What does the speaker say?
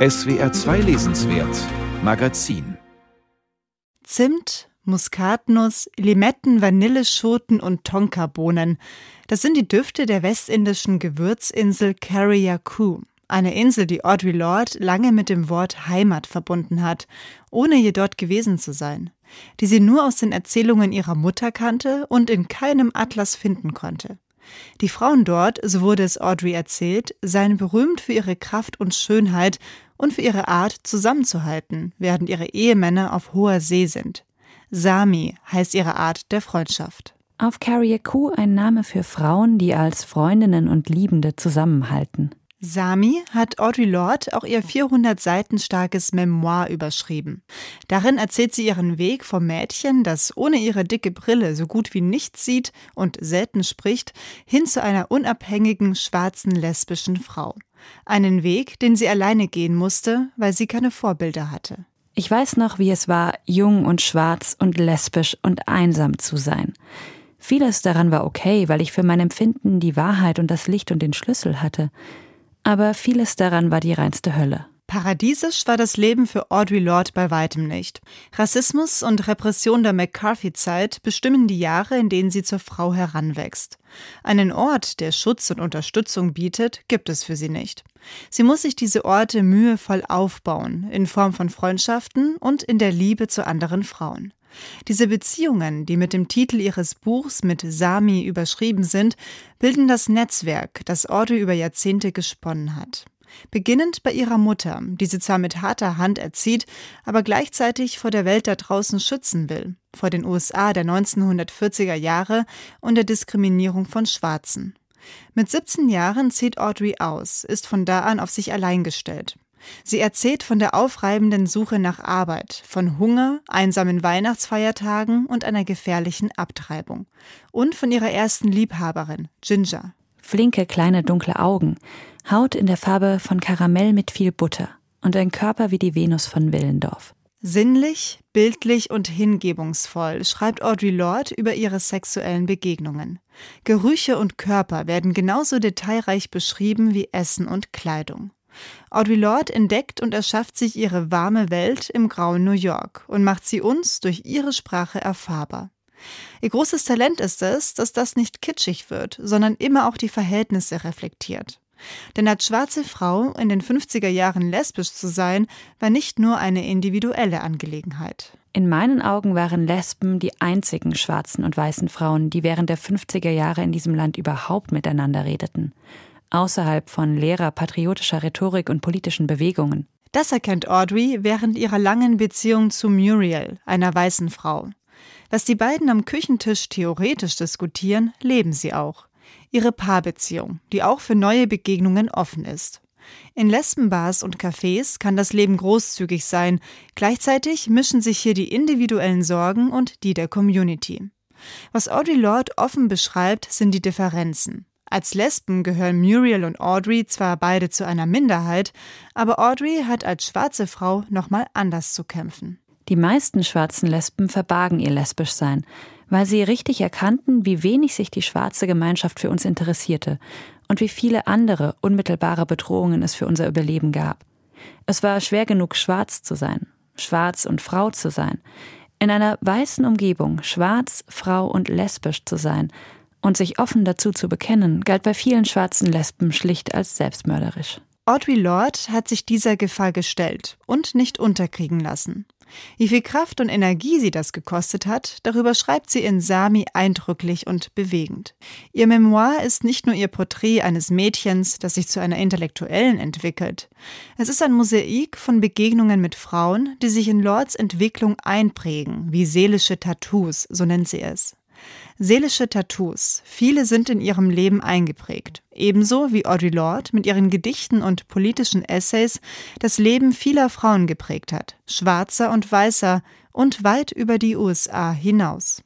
SWR 2 Lesenswert Magazin Zimt, Muskatnuss, Limetten, Vanilleschoten und Tonkabohnen. Das sind die Düfte der westindischen Gewürzinsel Carriacou. Eine Insel, die Audre Lorde lange mit dem Wort Heimat verbunden hat, ohne je dort gewesen zu sein. Die sie nur aus den Erzählungen ihrer Mutter kannte und in keinem Atlas finden konnte. Die Frauen dort, so wurde es Audrey erzählt, seien berühmt für ihre Kraft und Schönheit und für ihre Art zusammenzuhalten, während ihre Ehemänner auf hoher See sind. Sami heißt ihre Art der Freundschaft. Auf Carriacou ein Name für Frauen, die als Freundinnen und Liebende zusammenhalten. Sami hat Audre Lorde auch ihr 400 Seiten starkes Memoir überschrieben. Darin erzählt sie ihren Weg vom Mädchen, das ohne ihre dicke Brille so gut wie nichts sieht und selten spricht, hin zu einer unabhängigen schwarzen lesbischen Frau. Einen Weg, den sie alleine gehen musste, weil sie keine Vorbilder hatte. Ich weiß noch, wie es war, jung und schwarz und lesbisch und einsam zu sein. Vieles daran war okay, weil ich für mein Empfinden die Wahrheit und das Licht und den Schlüssel hatte aber vieles daran war die reinste Hölle. Paradiesisch war das Leben für Audre Lorde bei weitem nicht. Rassismus und Repression der McCarthy-Zeit bestimmen die Jahre, in denen sie zur Frau heranwächst. Einen Ort, der Schutz und Unterstützung bietet, gibt es für sie nicht. Sie muss sich diese Orte mühevoll aufbauen, in Form von Freundschaften und in der Liebe zu anderen Frauen. Diese Beziehungen, die mit dem Titel ihres Buchs mit Sami überschrieben sind, bilden das Netzwerk, das Audrey über Jahrzehnte gesponnen hat. Beginnend bei ihrer Mutter, die sie zwar mit harter Hand erzieht, aber gleichzeitig vor der Welt da draußen schützen will, vor den USA der 1940er Jahre und der Diskriminierung von Schwarzen. Mit 17 Jahren zieht Audrey aus, ist von da an auf sich allein gestellt. Sie erzählt von der aufreibenden Suche nach Arbeit, von Hunger, einsamen Weihnachtsfeiertagen und einer gefährlichen Abtreibung. Und von ihrer ersten Liebhaberin, Ginger. Flinke, kleine, dunkle Augen, Haut in der Farbe von Karamell mit viel Butter und ein Körper wie die Venus von Willendorf. Sinnlich, bildlich und hingebungsvoll schreibt Audre Lorde über ihre sexuellen Begegnungen. Gerüche und Körper werden genauso detailreich beschrieben wie Essen und Kleidung. Audre Lorde entdeckt und erschafft sich ihre warme Welt im grauen New York und macht sie uns durch ihre Sprache erfahrbar. Ihr großes Talent ist es, dass das nicht kitschig wird, sondern immer auch die Verhältnisse reflektiert. Denn als schwarze Frau in den 50er Jahren lesbisch zu sein, war nicht nur eine individuelle Angelegenheit. In meinen Augen waren Lesben die einzigen schwarzen und weißen Frauen, die während der 50er Jahre in diesem Land überhaupt miteinander redeten außerhalb von leerer patriotischer Rhetorik und politischen Bewegungen. Das erkennt Audrey während ihrer langen Beziehung zu Muriel, einer weißen Frau. Was die beiden am Küchentisch theoretisch diskutieren, leben sie auch. Ihre Paarbeziehung, die auch für neue Begegnungen offen ist. In Lesbenbars und Cafés kann das Leben großzügig sein, gleichzeitig mischen sich hier die individuellen Sorgen und die der Community. Was Audre Lorde offen beschreibt, sind die Differenzen. Als Lesben gehören Muriel und Audrey zwar beide zu einer Minderheit, aber Audrey hat als schwarze Frau nochmal anders zu kämpfen. Die meisten schwarzen Lesben verbargen ihr Lesbischsein, weil sie richtig erkannten, wie wenig sich die schwarze Gemeinschaft für uns interessierte und wie viele andere unmittelbare Bedrohungen es für unser Überleben gab. Es war schwer genug, schwarz zu sein, schwarz und Frau zu sein, in einer weißen Umgebung schwarz, Frau und lesbisch zu sein, und sich offen dazu zu bekennen, galt bei vielen schwarzen Lesben schlicht als selbstmörderisch. Audre Lorde hat sich dieser Gefahr gestellt und nicht unterkriegen lassen. Wie viel Kraft und Energie sie das gekostet hat, darüber schreibt sie in Sami eindrücklich und bewegend. Ihr Memoir ist nicht nur ihr Porträt eines Mädchens, das sich zu einer Intellektuellen entwickelt. Es ist ein Mosaik von Begegnungen mit Frauen, die sich in Lords Entwicklung einprägen, wie seelische Tattoos, so nennt sie es. Seelische Tattoos. Viele sind in ihrem Leben eingeprägt. Ebenso wie Audre Lorde mit ihren Gedichten und politischen Essays das Leben vieler Frauen geprägt hat. Schwarzer und weißer und weit über die USA hinaus.